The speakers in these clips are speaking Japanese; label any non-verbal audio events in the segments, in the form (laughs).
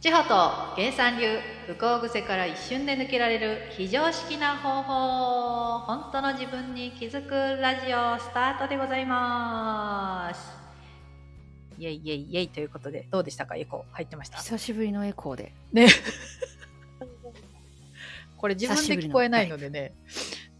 千穂と原産流不幸癖から一瞬で抜けられる非常識な方法本当の自分に気づくラジオスタートでございます。イエイイエイイエイということでどうでしたか？エコー入ってました？久しぶりのエコーで。ね。(laughs) これ自分で聞こえないのでね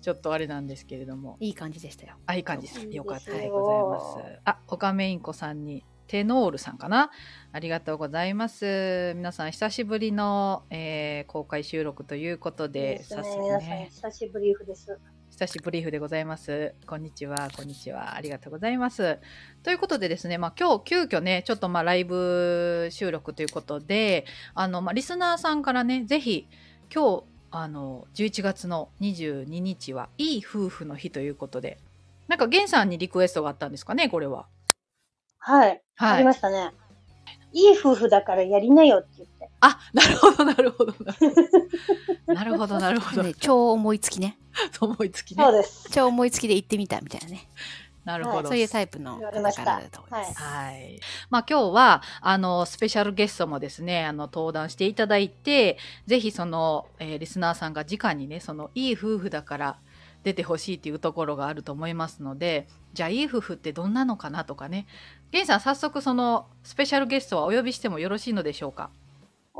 ちょっとあれなんですけれども。いい感じでしたよ。あいい感じです。よ。かったよでございます。あオカメインコさんにテノールさんかな？ありがとうございます皆さん久しぶりの、えー公開収録ということでですね皆さんね久しぶりです。久しぶりふでございます。こんにちは、こんにちは。ありがとうございます。ということでですね、まあ今日急遽ね、ちょっとまあライブ収録ということで、あの、まあリスナーさんからね、ぜひ今日、あの、11月の22日はいい夫婦の日ということで、なんかゲンさんにリクエストがあったんですかね、これは。はい。はいありま。したね。いい夫婦だからやりなよって言って。あ、なるほど、なるほど。なるほど、なるほど。ね、超思いつきね。思いつきねそう。です。超思いつきで行ってみたみたいなね。なるほど。そういうタイプの言われま方したからだと思います。はい。まあ今日は、あの、スペシャルゲストもですね、あの、登壇していただいて、ぜひその、えーリスナーさんが直にね、その、いい夫婦だから出てほしいっていうところがあると思いますので、じゃあいい夫婦ってどんなのかなとかね。ゲンさん、早速その、スペシャルゲストはお呼びしてもよろしいのでしょうか？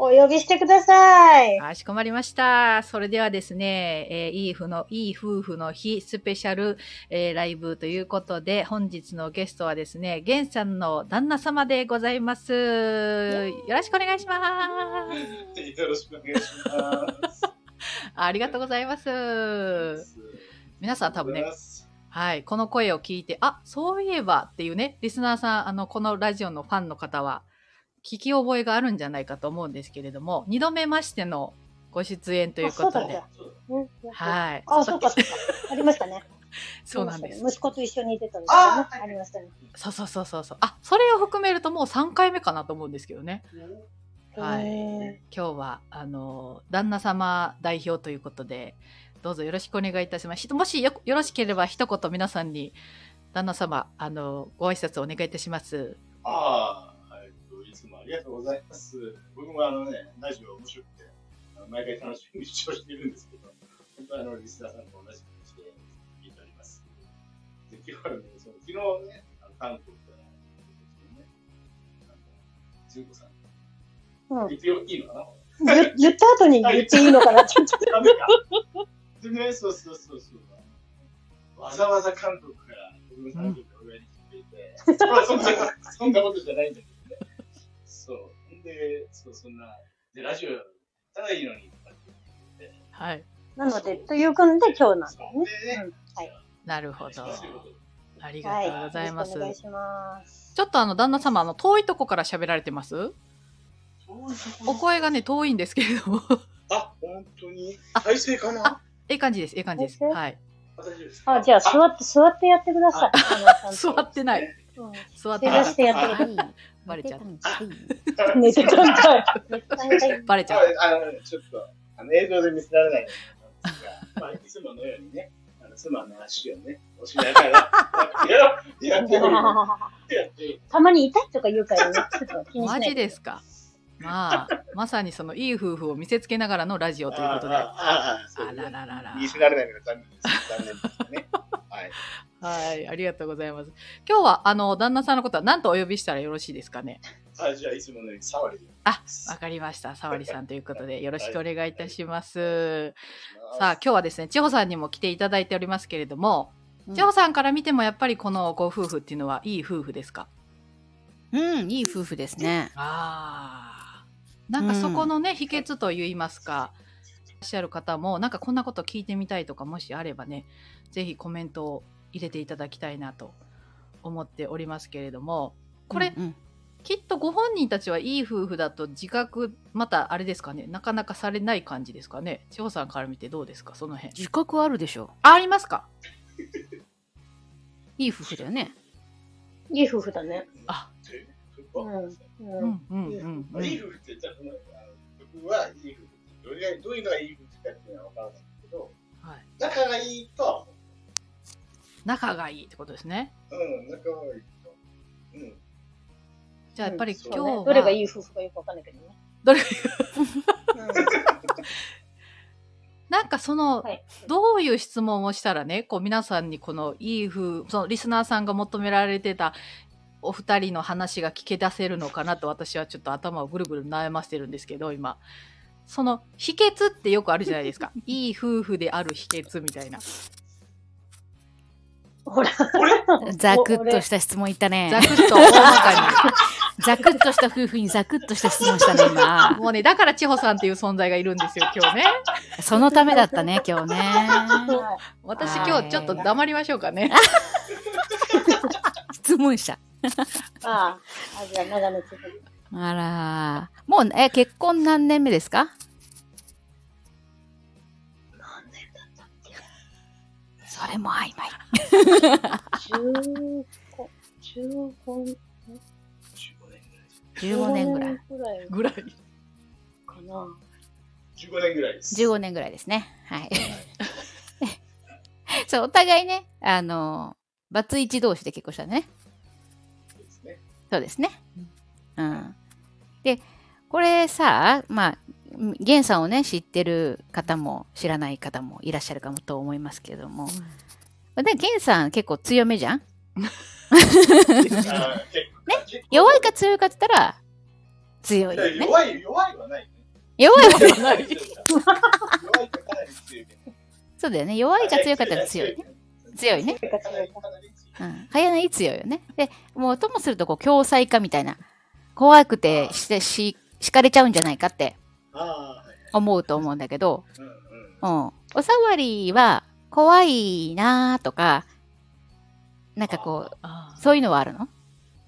お呼びしてください。かしこまりました。それではですね、えーいい夫の、いい夫婦の日スペシャル、えーライブということで、本日のゲストはですね、ゲンさんの旦那様でございます。よろしくお願いします。よろしくお願いします。ありがとうございます。皆さん多分ね、はい、この声を聞いて、あ、そういえばっていうね、リスナーさん、あの、このラジオのファンの方は、聞き覚えがあるんじゃないかと思うんですけれども、二度目ましてのご出演ということであそうだっ。うんはい。あ、そうか、そうか。ありましたね。(laughs) そうなんです息子と一緒に出たね。ありましたね。そうそうそうそうそう。あ、それを含めるともう3回目かなと思うんですけどね。はい。へ今日は、あの、旦那様代表ということで、どうぞよろしくお願いいたします。ひともしよよろしければ一言皆さんに、旦那様、あの、ご挨拶お願いいたします。ああ、はい、いつもありがとうございます。僕もあのね、ラジオ面白くて、毎回楽しみに視聴しているんですけど、本当にあの、リスナーさんと同じ気持ちで聞いております。で、今日はね、その昨日ね、あの韓国から、ね、純子さん、うん言ってよいいのかな？言言った後に言っていいのかな？ちょっと。でね、そうそうそうそう。わざわざ韓国から、僕の誕生日をお祝いに来ていて、まあそんな、そんなことじゃないんだけどね。そう。で、そう、そんな、で、ラジオやったらいいのに、とかって言ってはい。なので、ということで今日なんそだよね。うでねうんはい。なるほど。ありがはい。とうございます。よろしくお願いします。ちょっとあの、旦那様、あの、遠いとこから喋られてます？お声がね、遠いんですけれども。あ、本当に？あ体勢かな？ええ感じです、ええ感じです。はい。あじゃあ座って、座ってやってください。座ってない。うん座っててやってはる。い。バレちゃうはい寝てたんかい。寝てたんかい。(laughs) バレちゃう。あのね、ちょっと、あの映像で見せられないのですが、まあ、いつものようにね、あの妻の足をね、押しながら、やろうやっておるやっておるたまに痛いとか言うからね、ちょっと気にしなマ。ジですか？まあ、まさにそのいい夫婦を見せつけながらのラジオということで。ああああそうあらららら見せられないのが残念です。残念ですね。はい。はい、ありがとうございます。今日は、あの、旦那さんのことは何とお呼びしたらよろしいですかね？あじゃあ、いつものように触りで。あ、わかりました。さわりさんということで、よろしくお願いいたします。ささあ、今日はですね、千穂さんにも来ていただいておりますけれども、うん千穂さんから見てもやっぱりこのご夫婦っていうのはいい夫婦ですか？うん、いい夫婦ですね。ああ。なんかそこのね、秘訣といいますか、いらっしゃる方も、なんかこんなこと聞いてみたいとか、もしあればね、ぜひコメントを入れていただきたいなと思っておりますけれども、これ、うんうんきっとご本人たちはいい夫婦だと自覚、またあれですかね、なかなかされない感じですかね。千穂さんから見てどうですか、その辺。自覚あるでしょ。あ、ありますか？(laughs) いい夫婦だよね。いい夫婦だね。あ、うん。ううん。んうんうんうん。いい夫婦って僕はいい夫婦ってどれがどういうのがいい夫婦かっていうのは分からないけど、はい、仲がいいとは思仲がいいってことですね。う。うん、仲がいいと。うん。じゃあやっぱり今日ねどれがいい夫婦かよくわかんないけどね。どれうん (laughs) なんかその、はい。どういう質問をしたらね、こう皆さんにこのいい風、そのリスナーさんが求められてたお二人の話が聞け出せるのかなと私はちょっと頭をぐるぐる悩ませてるんですけど、今。その秘訣ってよくあるじゃないですか。(laughs) いい夫婦である秘訣みたいな。ほら。これザクッとした質問いったねざ。くっと大まかザクッとした夫婦にザクッとした質問したね、に。今。もうね、だから千穂さんっていう存在がいるんですよ、今日ね。そのためだったね、今日ね。は私今日ちょっと黙りましょうかね。(laughs) 質問者。いああ、あじゃあ長野地方。あらー。もう、え、結婚何年目ですか？何年だったっけ？それも曖昧。15、15 15年ぐらい。15年ぐらい。ぐらい。ぐらい。かな。15年ぐらい。です。15年ぐらい。ですね。はい。そう、お互い。ね、あの、バツイチ同士で結婚したね。そうですね。うん。で、これさ、まあ、ゲンさんをね、知ってる方も知らない方もいらっしゃるかもと思いますけども。で、ゲンさん結構強めじゃん？あー結構弱いか強いかって言ったら、強いよね。弱い、弱いはないね。弱いは、ない。弱いかかなり強いけど。そうだよね。弱いか強いかって言ったら強いね。強いね。うん。早ない強いよね。で、もうともすると、こう、共済化みたいな。怖くてして、し、敷かれちゃうんじゃないかって。思うと思うんだけど、うん。おさわりは、怖いなーとか、なんかこう、そういうのはあるの？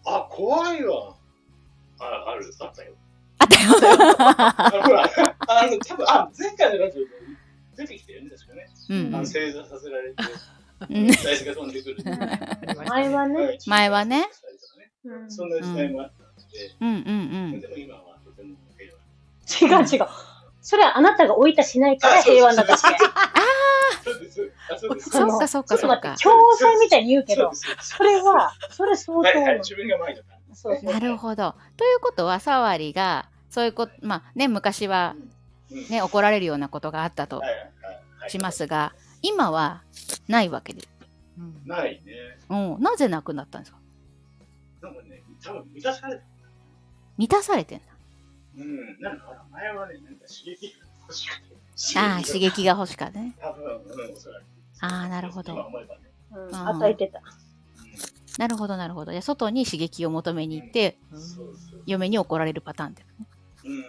あ、怖いわ。あ、ある、あったよ。あったよ。ほら、あの、多分あ、前回のラジオで出てきてるんですかね。うんあの、正座させられて、うん大事が飛んでくる。前はね。前はね。うんそんな時代もあったので、うんうんでも今はとても平和。違う違う。それはあなたが置いたしないから平和なだけ。そうです。あ、そうかそっかそっか共済みたいに言うけど、それは、それ相当なはいはい、自分が前だから。そうそうなるほど。ということは、さわりが、そういうこと、まあね、昔はうんね、怒られるようなことがあったとしますが、今はないわけで。うんないね。うん。なぜなくなったんですか？なんかね、多分満たされた。満たされてんだ。うん、なんか前はね、なんか刺激が欲しくて。ああ、刺激が欲しかったね。多分、うん、おそらく。あーなるほどね。うん与えてた。なるほど、なるほど。じ外に刺激を求めに行って。嫁に怒られるパターンだよね。うん。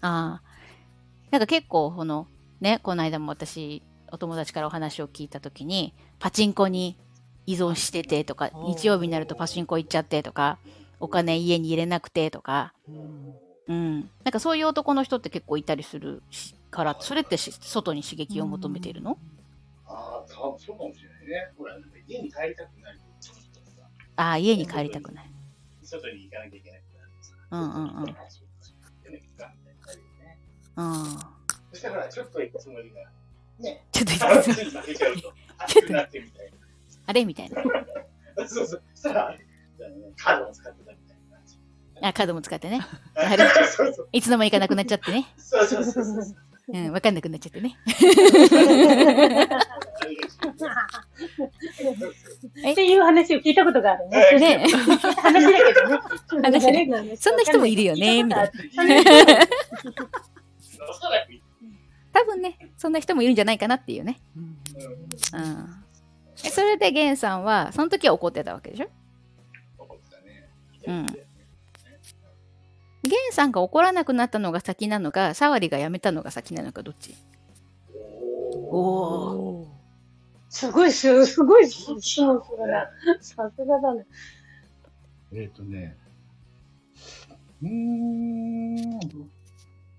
ああ。なんか結構、この、ね、この間も私、お友達からお話を聞いたときに、パチンコに依存しててとか、日曜日になるとパチンコ行っちゃってとか、お金家に入れなくてとか、うんうん。なんかそういう男の人って結構いたりするしから、それってし外に刺激を求めているの？ああ、多分そうかもしれないね。ほら、なんか家に帰りたくないああ、家に帰りたくない。外に行かなきゃいけない。うんうんうんうん。そしたら、ちょっと行くつもりが、ね、ちょっとあ言って、つい負けちゃうと、熱くなってみたいあれ？みたいな。な。そうそう。そしたら、カードを使ってたみたいな感じ。あ、カードも使ってね。ああれ？そうそういつの間にかなくなっちゃってね。そうそうそうそうそう。うん、わかんなくなっちゃってね。(laughs) っていう話を聞いたことがあるね。ね話だけど (laughs) ね。話だねそんな人もいるよねみたいな (laughs) 多分ね、そんな人もいるんじゃないかなっていうね。うんそれでゲンさんは、その時は怒ってたわけでしょ？怒ってたね。うんゲンさんが怒らなくなったのが先なのか、サワリがやめたのが先なのか、どっち？おおー。すごい、すすごい質問するな。さすがだね。えっ、とね、うーん、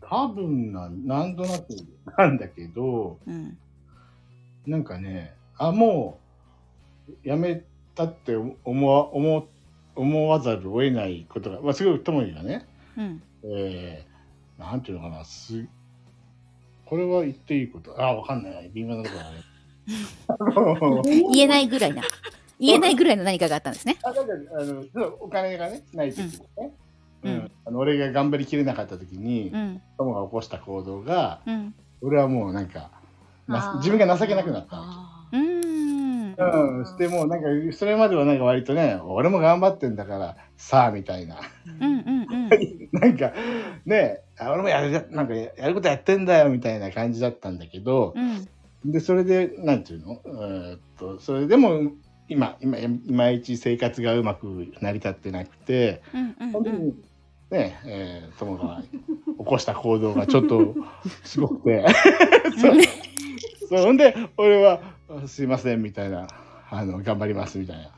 多分な、なんとなくなんだけど、うん。なんかね、あ、もう、やめたって思わ、思思わざるを得ないことが、まあ、すごいともにがね、うん。えー、なんていうのかな、す、これは言っていいこと、あ、わかんない、微妙なところだね。(laughs) 言えないぐらいな。言えないぐらいの何かがあったんですね。あだからあのお金がね、ない時にね。ううん。ん、あの俺が頑張りきれなかった時に、うん。友が起こした行動がうん。俺はもうなんか自分が情けなくなったわあうーん。け。うん、してもうなんかそれまではなんか割とね俺も頑張ってんだからさあみたいな。うんうんうん。(laughs) なんかねあ俺もやるなんかやることやってんだよみたいな感じだったんだけど、うん。でそれでなんていうの？えーっとそれでも今今いまいち生活がうまく成り立ってなくてうんうん本当にねえー友が起こした行動がちょっと (laughs) すごくて (laughs) そうほんで俺は「すいません」みたいなあの「頑張ります」みたい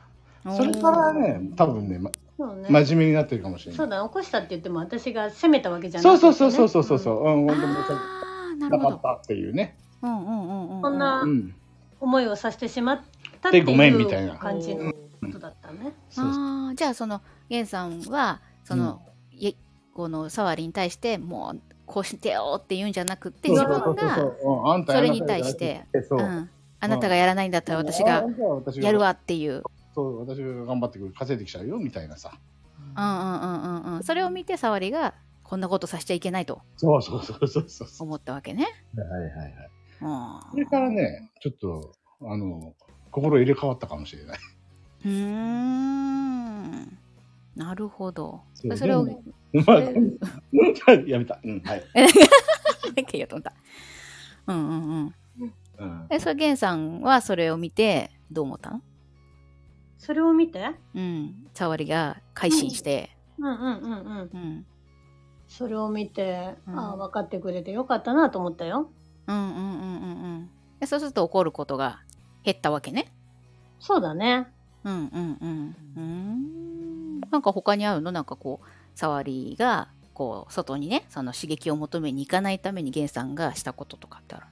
なそれからね多分ね、ま、ね。真面目になってるかもしれない。そうだ、起こしたって言っても私が責めたわけじゃない、そうそうそうそうそうそうそう、うん、本当になるほど。なかったっていうね。うんうんうんうん。こんなうん、思いをさせてしまったってでごめんみたいう感じのことだったね。そうそうああじゃあその源さんはその、いこのサワリに対してもうこうしてよって言うんじゃなくって自分がそれに対してあなたがやらないんだったら私がやるわっていう。そう私が頑張ってくる稼いできちゃうよみたいなさ。うんうんうんうんうん。それを見てサワリがこんなことさせちゃいけないとそうそうそうそうそう。そ思ったわけね。うはいはいはい。うん。それからねちょっとあの心入れ替わったかもしれない。うーんなるほど。それをまあ (laughs) やめたうんはい、けよと思った。うんうんうん。うん、え、それ、ゲンさんはそれを見て、どう思ったのそれを見て、うん。サワリが改心して、うんうんうんうん。うん。それを見て、うんああ、分かってくれてよかったなと思ったよ。うんうんうんうんうん。でそうすると怒ることが減ったわけね。そうだね。うんうんうん。うーん。なんか他にあるの？なんかこう、サワリが、こう、外にね、その刺激を求めに行かないためにゲンさんがしたこととかってある？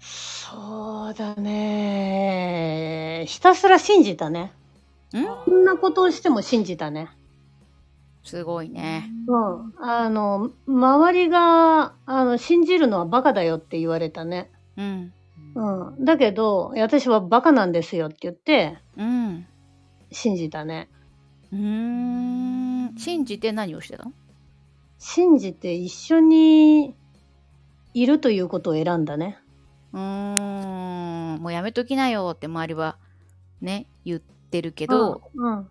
そうだね。ひたすら信じたね。ん？こんなことをしても信じたね。すごいね。うん。あの、周りが、あの、信じるのはバカだよって言われたね。うん。うん。だけど、私はバカなんですよって言って、うん。信じたね。うーん。信じて何をしてた？の信じて一緒にいるということを選んだね。うーん。もうやめときなよって周りはね、言ってるけど、うん、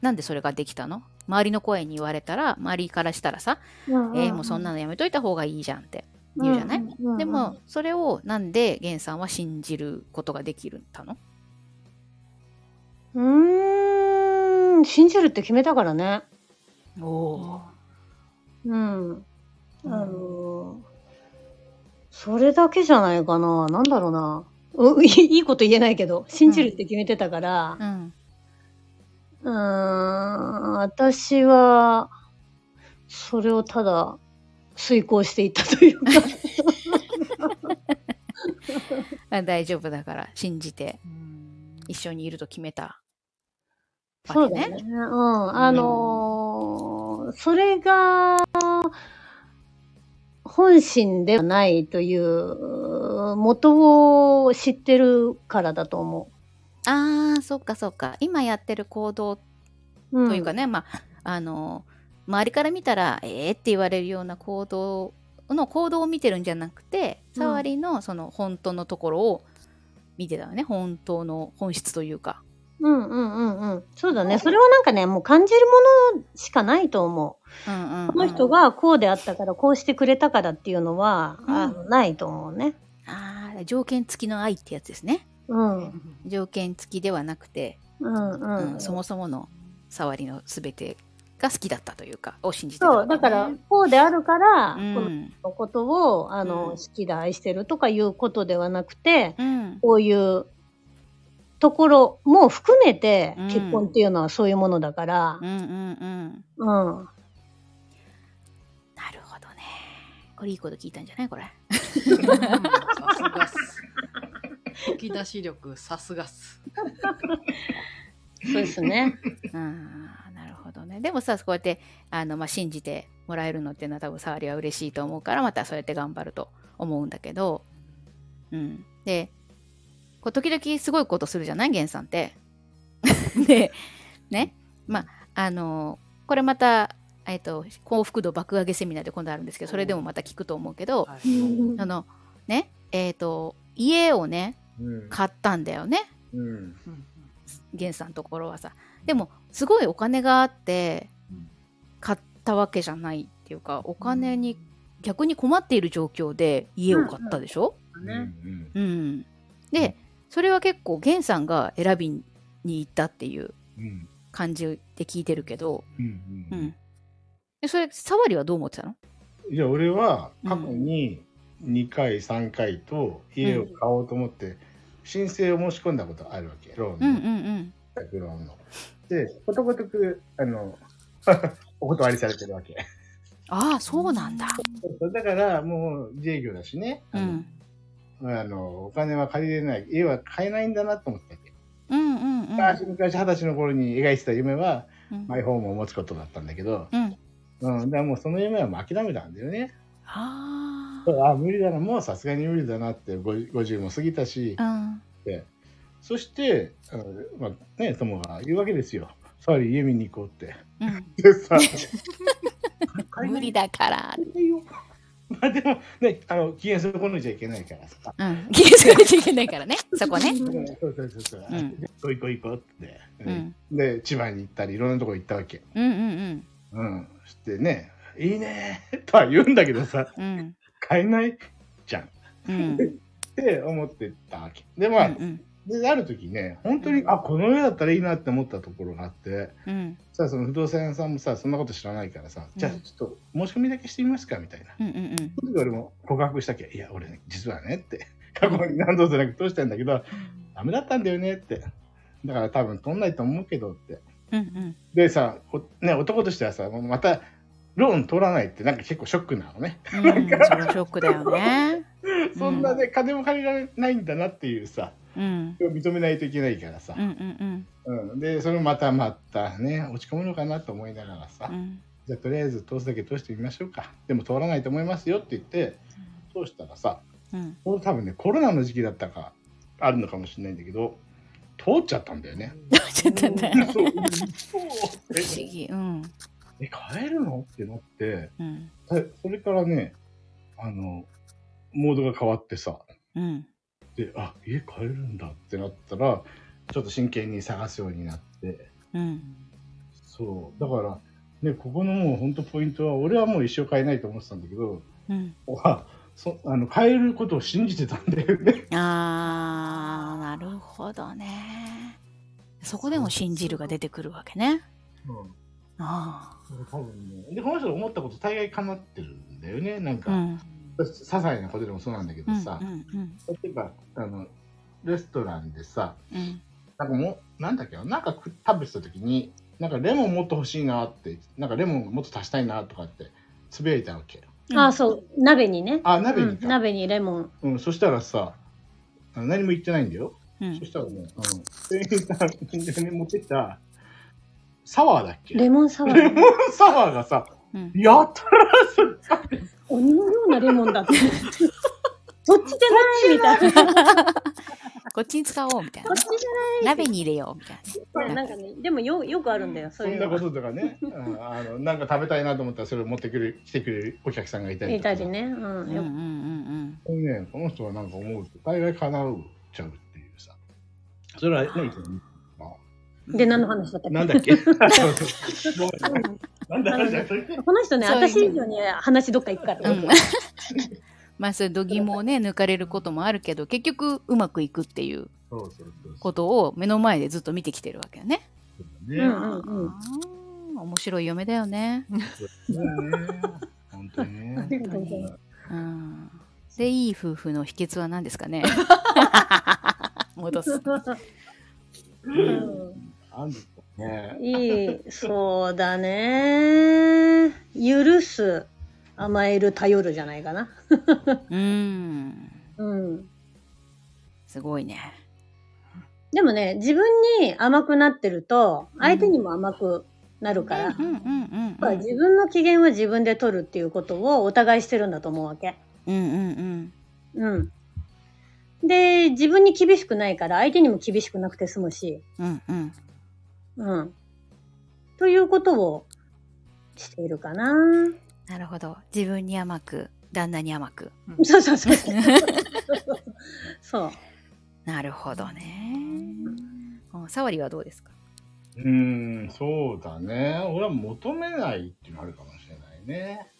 なんでそれができたの？周りの声に言われたら、周りからしたらさ、うん。えーもうそんなのやめといた方がいいじゃんって言うじゃない、うんうんでも、それをなんでゲンさんは信じることができるたの？うーん、信じるって決めたからね。おお。うん。あのそれだけじゃないかな。なんだろうな。う (laughs) いいこと言えないけど、信じるって決めてたからう、ん。うーん、私は、それをただ、遂行していったというか。(laughs) あ大丈夫だから信じて一緒にいると決めたそうだね。うん。あのーそれが、本心ではないという元を知ってるからだと思あーそっかそっか。今やってる行動う。うん、というかね、まああの周りから見たらえーって言われるような行動の行動を見てるんじゃなくてうん。触りのその本当のところを見てたわね。本当の本質というかうんうんうんうん。そうだね。それはなんかね、もう感じるものしかないと思うんうん、うん、う。この人がこうであったから、こうしてくれたからっていうのは、うんあのないと思うね。あー条件付きの愛ってやつですねうん。うん条件付きではなくて、うん。うんそもそもの触りの全てが好きだったというかを信じてたそう、だから、こうであるから、うこんのことを、あの、うん好きだ、愛してるとかいうことではなくて、うんこういうところも含めてうん、結婚っていうのはそういうものだからう、んうんうんうん。なるほどねこれいいこと聞いたんじゃない？これさすがっす。吹き出し力さすがっす。そうですね。(laughs) うんなるほどねでもさこうやってあの、まあ、信じてもらえるのっていうのは多分沙織は嬉しいと思うからまたそうやって頑張ると思うんだけどうんでこう時々すごいことするじゃない？源さんって。(laughs) でねまああのこれまた、えっと幸福度爆上げセミナーで今度あるんですけどそれでもまた聞くと思うけど、あのねえっ、と家をねうん。買ったんだよね。うん。さんのところはさ。でもすごいお金があってうん。買ったわけじゃないっていうかお金に逆に困っている状況で家を買ったでしょ、うん。ねうん。でそれは結構源さんが選びに行ったっていううん感じで聞いてるけど、うん。ううんん、でそれサワリはどう思ってたの？いや俺は過去に2回3回と家を買おうと思って申請を申し込んだことあるわけ。ローうんンの。うんうん自宅ローンの。でことごとくあの (laughs) お断りされてるわけ。ああそうなんだ。だからもう自営業だしね、うんあのお金は借りれない。家は買えないんだなと思ったわけ。うんうんうん。昔昔二十歳の頃に描いてた夢はうん。マイホームを持つことだったんだけど、うん。うん、だからもうその夢はもう諦めたんだよね。ああ無理だな。もうさすがに無理だなって50 50も過ぎたし。あ、うん。そしてあの、まあね、友が言うわけですよ。サワリ家見に行こうって。うん、でさ (laughs) 無理だから、(laughs) まあでもね、あの機嫌損ねちゃいけないからさ。うん、(laughs) 気がつかなきゃいけないからね。(laughs) そこね。うんそうそうそうそう。うん。で行こう行こう行こうって、うん。で、千葉に行ったり、いろんなとこ行ったわけ。うんうんうん。そしてね、いいねとは言うんだけどさ、うん。うん買えないじゃん。っうん。て思ってたわけ。で、まあ、うんで、ある時ね、本当に、あ、この家だったらいいなって思ったところがあって、うんさあ、その不動産屋さんもさ、そんなこと知らないからさ、じゃあうんちょっと申し込みだけしてみますかみたいな。うんうんその時俺も告白したけ？いや、俺ね、実はねって、(laughs) 過去に何度となく通したんだけど、ダメだったんだよねって。だから多分取んないと思うけどって。うんうん。でさ、おね、男としてはさ、また、ローン取らないってなんか結構ショックなのね。うんショックだよね。(laughs) そんなね、金も借りられないんだなっていうさ、うん。認めないといけないからさ。うん。うんうん、で、それまたまたね、落ち込むのかなと思いながらさ、うん。じゃあとりあえず通すだけ通してみましょうか。でも通らないと思いますよって言って、通したらさ、うん。これ多分ね、コロナの時期だったか、あるのかもしれないんだけど、通っちゃったんだよね。ちょっとねそう。不思議。うん。え、買えるの？ってなって、うん。でそれからね、あの、モードが変わってさ、うんで、あ、家買えるんだってなったら、ちょっと真剣に探すようになって、うん。そう、だから、ね、ここのもう本当ポイントは、俺はもう一生買えないと思ってたんだけど、うん。あそあの買えることを信じてたんだよね。あーなるほどね。そこでも信じるが出てくるわけね。あ多分ね。で、この人が思ったこと大概叶ってるんだよね。なんか、あうん些細なことでもそうなんだけどさ、うんうん例えば、あの、レストランでさ、うんなんかもう、なんだっけな、なんか食食べてた時に、なんかレモンもっと欲しいなって、なんかレモンもっと足したいなとかってつぶやいたわけ。うんあ、そう、鍋にね。あ、鍋にうんか。鍋にレモン。うん、そしたらさ、あの何も言ってないんだよ。うんそしたらね、あの、店員さんに持ってきた、サワーだっけレモンサワー。レモンサワーがさ、うんやったらさ、鬼のようなレモンだって。(laughs) そっちじゃないみたいな。こっちに使おうみたいなそっちじ鍋に入れようみたいゃない。なんかね、でもよよくあるんだよ、そそなこ。ととかね、うんあのなんか食べたいなと思ったらそれを持ってくる来てくれるお客さんがいたりとかいたりね。うん。な。うんうんようんこれねこの人はなんか思うと大概叶うちゃうっていうさそれはねまあうん。で、何の話だったっけ？なんだっけ？(laughs) (laughs) この人ね、私以上に話どっか行くから。うん (laughs) まあそういう度肝をね抜かれることもあるけど結局うまくいくっていうそうそうそうことを目の前でずっと見てきてるわけよね。ねうんうんうん。あー面白い嫁だよね。でいい夫婦の秘訣は何ですかね (laughs) 戻す。うんねいい、そうだね。許す、甘える、頼るじゃないかな。(laughs) うんうん。すごいね。でもね、自分に甘くなってると、相手にも甘くなるから、自分の機嫌は自分で取るっていうことをお互いしてるんだと思うわけ。うんうんうんうん。で、自分に厳しくないから、相手にも厳しくなくて済むし、うんうんうん。ということをしているかな。なるほど。自分に甘く、旦那に甘く。そうそうそうそう。そう。なるほどね。うんサワリはどうですか？うーん、そうだね。俺は求めないっていうのあるかもしれないね。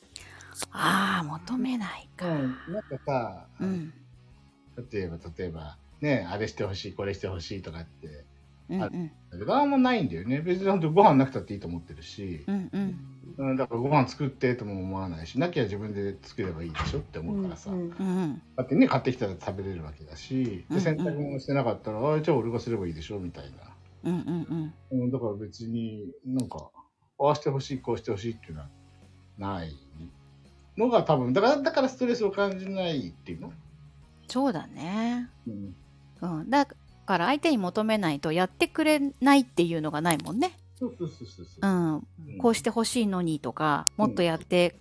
ああ、求めないか。うん、なんかさ、うん。例えば、例えば、ね、あれしてほしい、これしてほしいとかって、あうんうん。だけど、あんまないんだよね。別にご飯なくたっていいと思ってるし、うんうん。うん、だからご飯作ってとも思わないし、なきゃ自分で作ればいいでしょって思うからさ。うんうんうん。だってね、買ってきたら食べれるわけだし、うんうんで洗濯物してなかったら、あじゃあ俺がすればいいでしょみたいな。うんうんうん。うん、だから別になんか、ああしてほしい、こうしてほしいっていうのはないのが多分、だから、だからストレスを感じないっていうの？そうだね。うん、うん。だから相手に求めないとやってくれないっていうのがないもんね。そうそうそうそううそう。ん。こうしてほしいのにとか、もっとやって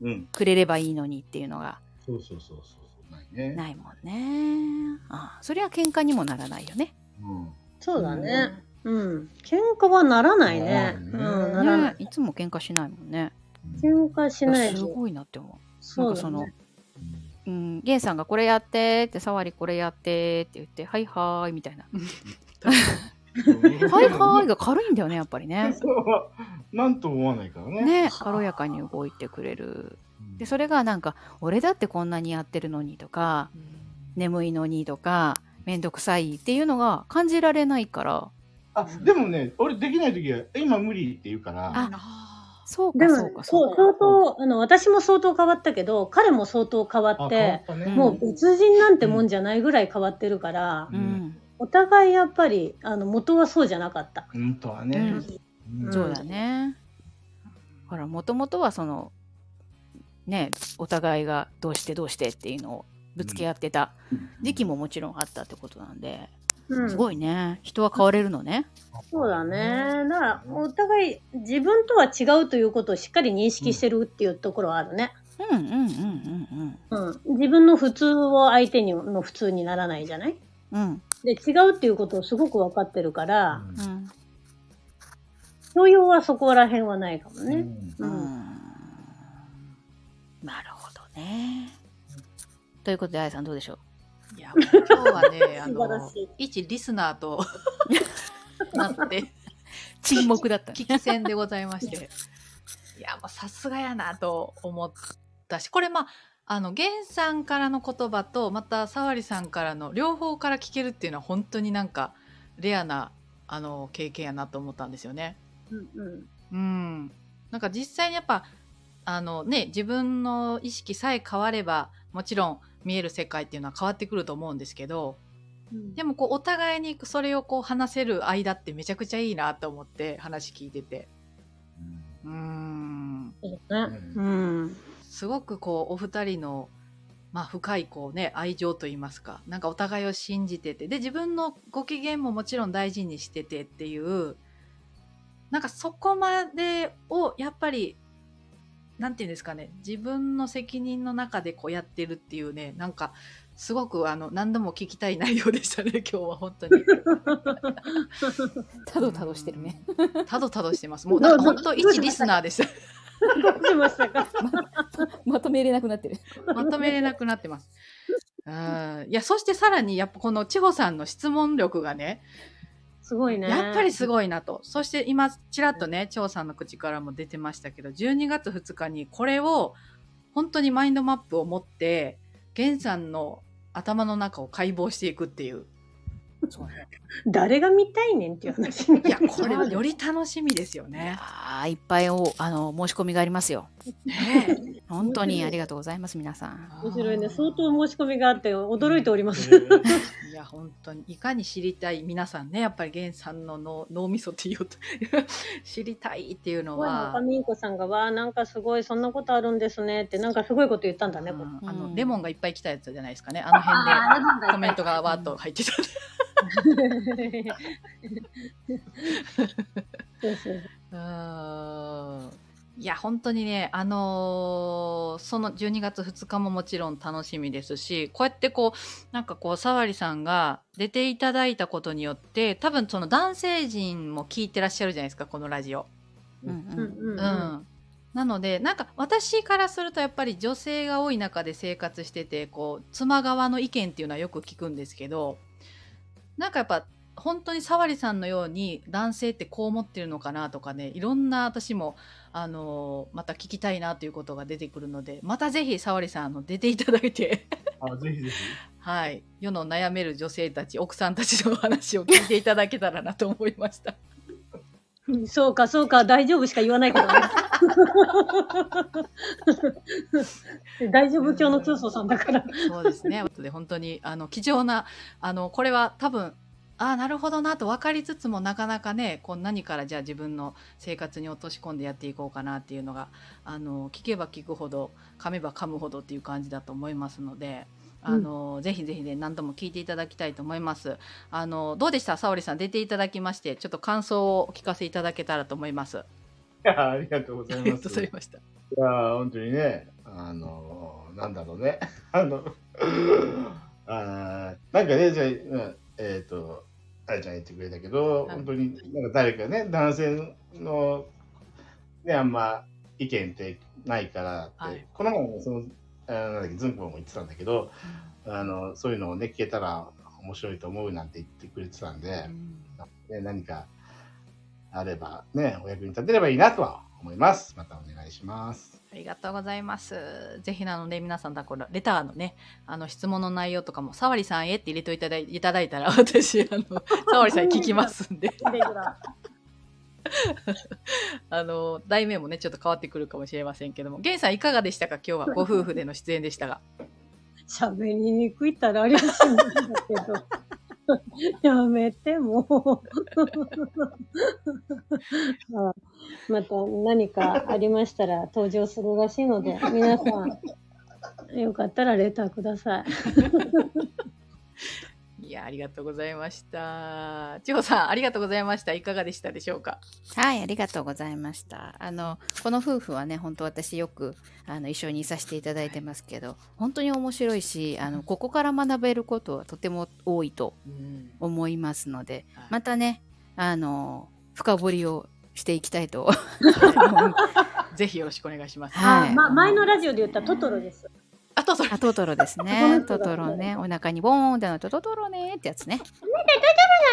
うん。くれればいいのにっていうのがそうそうそうそうそう。ないね。ないもんね。ああそれは喧嘩にもならないよね。うん。そうだね。うん。喧嘩はならないね。うん、ならない。ねいつも喧嘩しないもんね。喧嘩しないすし。ごいなって思う。そうだなんかそのね。うん、ゲンさんがこれやってって、サワリこれやってって言って、はいはーいみたいな。うん (laughs) はいはーいが軽いんだよね、やっぱりね。そうなんとも思わないからね。ね、軽やかに動いてくれる。で、それがなんか、俺だってこんなにやってるのにとか、眠いのにとか、めんどくさいっていうのが感じられないから、あ、でもね、俺できない時は、今無理って言うから、あそうでもかそうかそう、か。相当、あの、私も相当変わったけど、彼も相当変わあって、もう別人なんてもんじゃないぐらい変わってるから、うん、お互いやっぱり、あの、元はそうじゃなかった。本当はね。うんそうだね。ほら、もともとはその、ね、お互いがどうしてどうしてっていうのをぶつけ合ってた時期ももちろんあったってことなんで、うんすごいね。人は変われるのね。そうだね。だから、お互い自分とは違うということをしっかり認識してるっていうところはあるね。うんうんうんうんうん。自分の普通を相手にの普通にならないじゃない？うん。うん。で、違うっていうことをすごく分かってるから、うん。教養はそこら辺はないかもね。うんううんん。なるほどね。ということで、あやさんどうでしょう？いや、もう今日はね、(laughs) あの一リスナーと (laughs) なって、沈黙だったね聞き戦でございまして、(laughs) いや、もうさすがやなと思ったし、これまあ、あの、源さんからの言葉と、また、さわりさんからの両方から聞けるっていうのは、本当になんか、レアな、あの、経験やなと思ったんですよね。うんうんうん。なんか実際にやっぱ、あのね、自分の意識さえ変われば、もちろん見える世界っていうのは変わってくると思うんですけど、うんでもこうお互いにそれをこう話せる間ってめちゃくちゃいいなと思って話聞いてて。うーん。うん。すごくこうお二人の、まあ、深いこうね愛情といいますかなんかお互いを信じててで自分のご機嫌ももちろん大事にしててっていうなんかそこまでをやっぱりなんていうんですかね自分の責任の中でこうやってるっていうねなんかすごくあの何度も聞きたい内容でしたね (laughs) 今日は本当に。(laughs) たどたどしてるね。(laughs) たどたどしてます。もうなんか本当一リスナーです。どうしましたか？まとめれなくなってる。まとめれなくなってます。うんいや、そしてさらに、やっぱこの千穂さんの質問力がね、すごいね。やっぱりす。ごいなと。そして今、ちらっとね、張さんの口からも出てましたけど、12月2日にこれを、本当にマインドマップを持って、源さんの頭の中を解剖していくっていう。誰が見たいねんっていう話ね。いや、これはより楽しみですよね。ああ、いっぱいおあの申し込みがありますよ。ね本当にありがとうございます、皆さん。面白いね。相当申し込みがあって驚いております。いや、本当に、いかに知りたい皆さんね、やっぱり源さんの脳脳みそって言おうと、知りたいっていうのは中、見んこさんが、わあ、なんかすごい、そんなことあるんですねって、なんかすごいこと言ったんだね。うんあのうんレモンがいっぱい来たやつじゃないですかね。あの辺でコメントがわーっと入ってた。そうそううーん。いや本当にねあのーその12月2日ももちろん楽しみですしこうやってこうなんかこうさわりさんが出ていただいたことによって多分その男性陣も聞いてらっしゃるじゃないですかこのラジオ。うん。うんうんうん。うん、なのでなんか私からするとやっぱり女性が多い中で生活しててこう妻側の意見っていうのはよく聞くんですけどなんかやっぱ本当に沙織さんのように男性ってこう思ってるのかなとかねいろんな私もあのまた聞きたいなということが出てくるのでまたぜひ沙織さんあの出ていただいてあぜひぜひ。はい世の悩める女性たち奥さんたちのお話を聞いていただけたらなと思いました。(laughs) うんそうか、そうか、大丈夫しか言わないけどね。(laughs) 大丈夫教の教祖さんだから。そうですね。で本当にあの貴重なあのこれは多分ああなるほどなと分かりつつもなかなかねこう何からじゃあ自分の生活に落とし込んでやっていこうかなっていうのがあの聞けば聞くほど噛めば噛むほどっていう感じだと思いますので。あのぜひぜひね何度も聞いていただきたいと思います。あのどうでした？沙織さん出ていただきましてちょっと感想をお聞かせいただけたらと思います。いやありがとうございありがとうます。ございました。いやー本当にね、あのーなんだろうね、(laughs) あの、あーなんかね、じゃえっ、と、あやちゃん言ってくれたけど、はい。本当になんか誰かね、男性の、ね、あんま意見ってないからって、はい。この前もその、あーなんだっけ、ズンコも言ってたんだけど、あの、そういうのをね、聞けたら面白いと思うなんて言ってくれてたんで、ね、何かあればね、お役に立てればいいなとは思います。またお願いします。ありがとうございます。ぜひなので皆さんだこのレターのね、あの質問の内容とかも、さわりさんへって入れていただいいただいたら、私、あの、さわりさんに聞きますんで、(laughs) あの、題名もね、ちょっと変わってくるかもしれませんけども、ゲンさんいかがでしたか？今日はご夫婦での出演でしたが。ー喋りにくいったらありがしいんだけど。(laughs) やめても (laughs) うまた何かありましたら登場するらしいので、皆さん、よかったらレターください。いや、ありがとうございました。千穂さん、ありがとうございました。いかがでしたでしょうか？はい、ありがとうございました。あの、この夫婦はね、本当私よく、あの、一緒にいさせていただいてますけど、本当に面白いし、あの、ここから学べることはとても多いとうん。思いますので、はいまたね、あの、深掘りをしていきたいと。(laughs) ぜひよろしくお願いします。はいあま、前のラジオで言ったトトロです。あとそれあ、トトロですね。トトロね。お腹にボーンってなると、トトロねってやつね。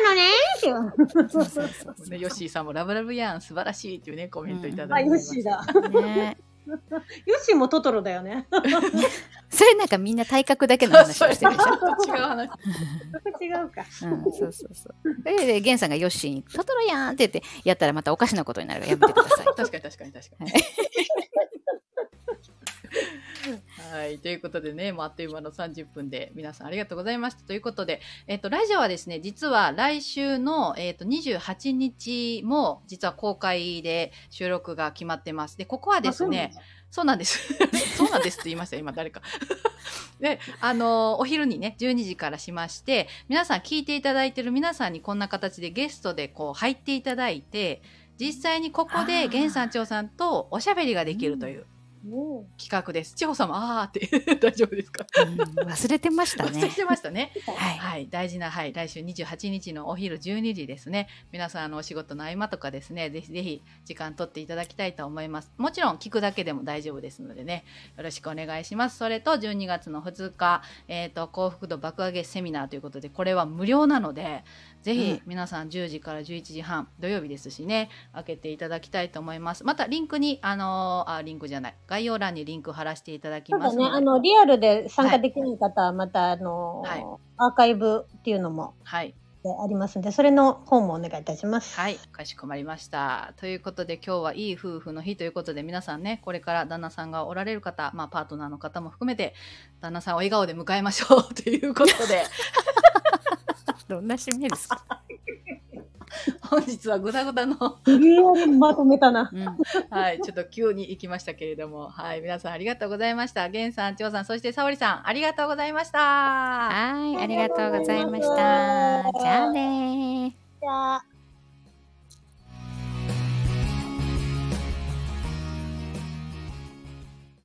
なのねってそうそうそうね、ヨッシーさんもラブラブやん、素晴らしいっていうね、コメントいたあ、だいております。ヨッシーだ。ね。ヨッシーもトトロだよね。(laughs) それなんかみんな体格だけの話をしてるでしょ。違う話。違うか。うん、そうそうそう。で、でゲンさんがヨッシーに、トトロやんって言って、やったらまたおかしなことになるからやめてください。確かに確かに確かに。はい、ということでね、もうあっという間の30分で皆さんありがとうございました。ということで、えっと、ラジオはですね、実は来週の、えっと、28日も実は公開で収録が決まってます。で、ここはですね、そうなんです。(laughs) そうなんですって言いました、今誰か。(laughs) で、あの、お昼にね、12時からしまして、皆さん聞いていただいてる皆さんにこんな形でゲストでこう入っていただいて、実際にここであー源さん長さんとおしゃべりができるというも企画です。千穂さんもあーって (laughs) 大丈夫ですか？うん忘れてました (laughs) 忘れね。てましたね。はい。はい、大事な、はい、来週28日のお昼12時ですね。皆さん、あの、お仕事の合間とかですね、ぜひぜひ時間取っていただきたいと思います。もちろん、聞くだけでも大丈夫ですのでね、よろしくお願いします。それと、12月の2日、えっ、と、幸福度爆上げセミナーということで、これは無料なので、ぜうんひ皆さん10時から11時半、土曜日ですしね、開けていただきたいと思います。また、リンクに、あのーあ、リンクじゃない、概要欄にリンク貼らせていただきますので。あの、リアルで参加できない方は、また、あの、はいアーカイブっていうのもはい。ありますんで、それの方もお願いいたします。はい、かしこまりました。ということで今日はいい夫婦の日ということで皆さんね、これから旦那さんがおられる方、まあパートナーの方も含めて、旦那さんを笑顔で迎えましょうということで、(laughs) どんな締めですか？(laughs) 本日はぐだぐだの、まとめたな。うん。はい、ちょっと急に行きましたけれども、はい、皆さんありがとうございました。源さん、長さん、そして沙織さん、ありがとうございました。はい、ありがとうございました。じゃあねー。じゃあ。